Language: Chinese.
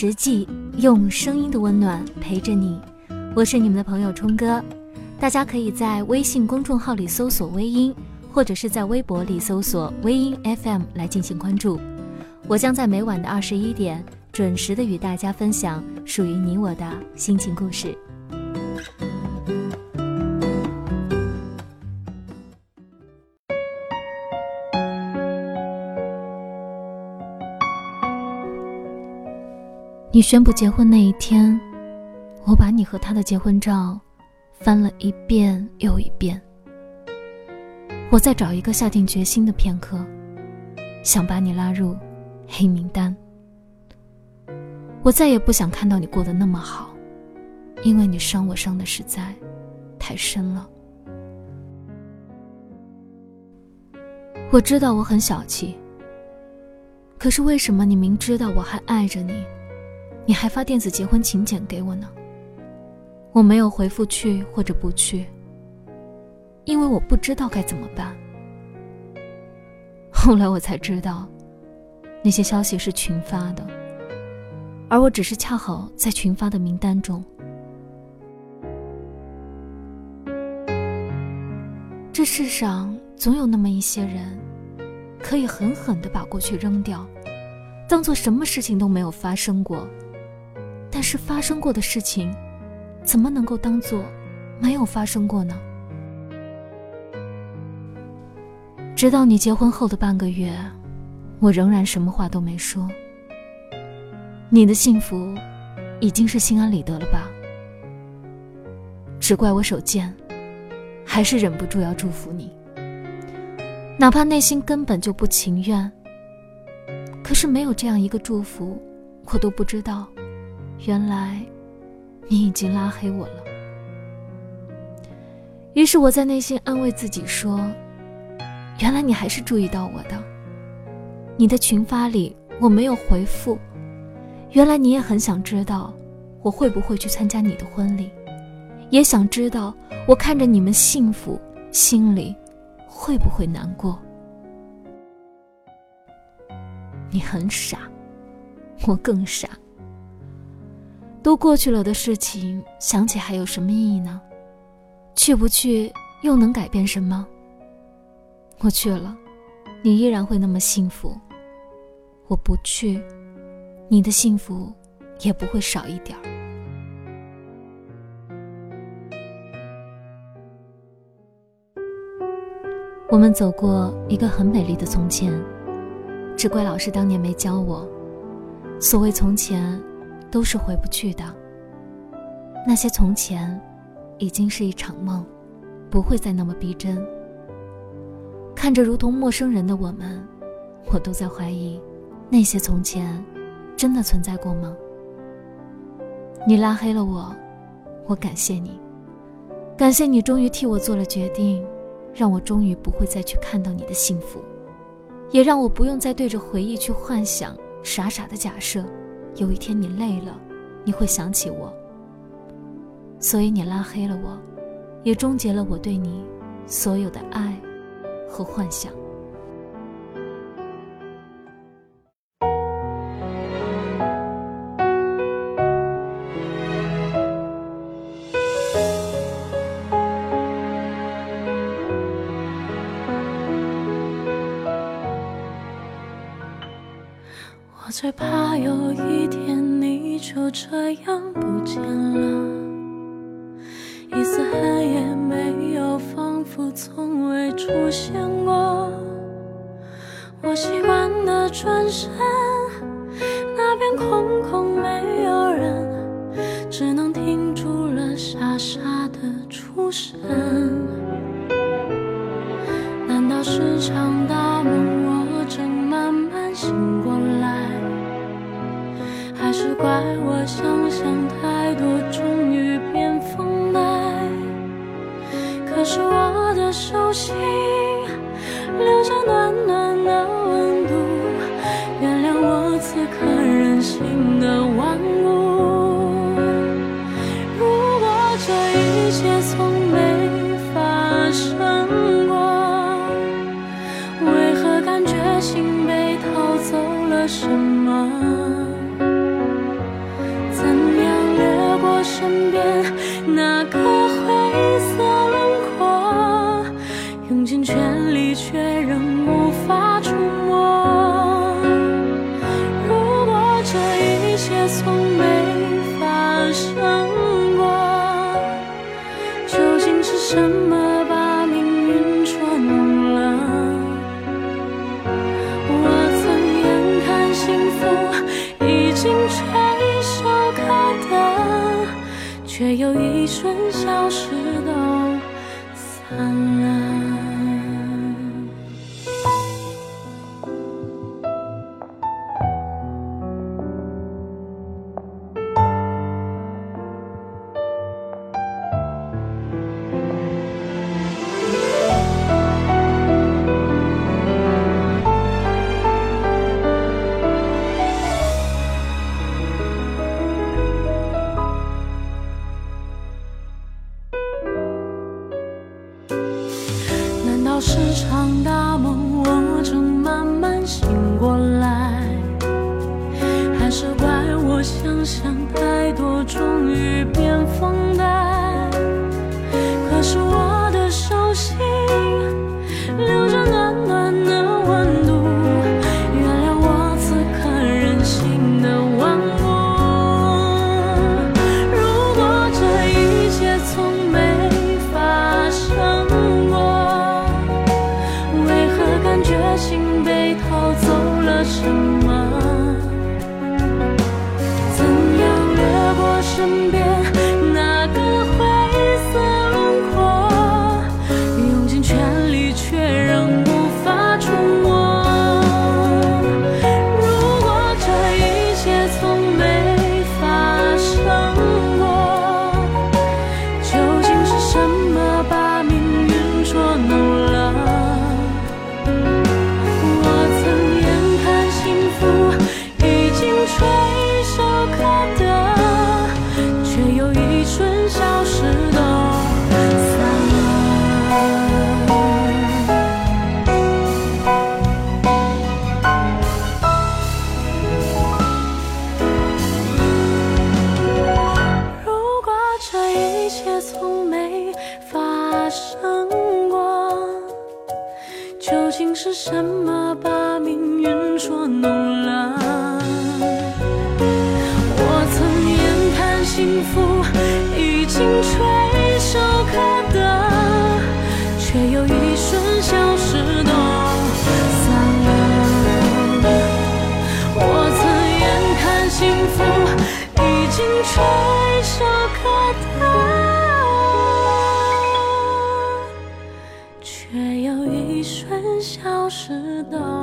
实际，用声音的温暖陪着你。我是你们的朋友冲哥，大家可以在微信公众号里搜索“微音”，或者是在微博里搜索“微音 FM” 来进行关注。我将在每晚的二十一点准时的与大家分享属于你我的心情故事。你宣布结婚那一天，我把你和他的结婚照翻了一遍又一遍。我在找一个下定决心的片刻，想把你拉入黑名单。我再也不想看到你过得那么好，因为你伤我伤的实在太深了。我知道我很小气，可是为什么你明知道我还爱着你？你还发电子结婚请柬给我呢，我没有回复去或者不去，因为我不知道该怎么办。后来我才知道，那些消息是群发的，而我只是恰好在群发的名单中。这世上总有那么一些人，可以狠狠的把过去扔掉，当做什么事情都没有发生过。但是发生过的事情，怎么能够当做没有发生过呢？直到你结婚后的半个月，我仍然什么话都没说。你的幸福，已经是心安理得了吧？只怪我手贱，还是忍不住要祝福你，哪怕内心根本就不情愿。可是没有这样一个祝福，我都不知道。原来，你已经拉黑我了。于是我在内心安慰自己说：“原来你还是注意到我的。你的群发里我没有回复，原来你也很想知道我会不会去参加你的婚礼，也想知道我看着你们幸福，心里会不会难过。你很傻，我更傻。”都过去了的事情，想起还有什么意义呢？去不去又能改变什么？我去了，你依然会那么幸福；我不去，你的幸福也不会少一点儿。我们走过一个很美丽的从前，只怪老师当年没教我。所谓从前。都是回不去的。那些从前，已经是一场梦，不会再那么逼真。看着如同陌生人的我们，我都在怀疑，那些从前，真的存在过吗？你拉黑了我，我感谢你，感谢你终于替我做了决定，让我终于不会再去看到你的幸福，也让我不用再对着回忆去幻想，傻傻的假设。有一天你累了，你会想起我，所以你拉黑了我，也终结了我对你所有的爱和幻想。却怕有一天你就这样不见了，一丝痕也没有，仿佛从未出现过。我习惯的转身，那片空这一切从没发生过，为何感觉心被偷走了什么？怎样掠过身边那个？什么？身边。是什么吧？知道。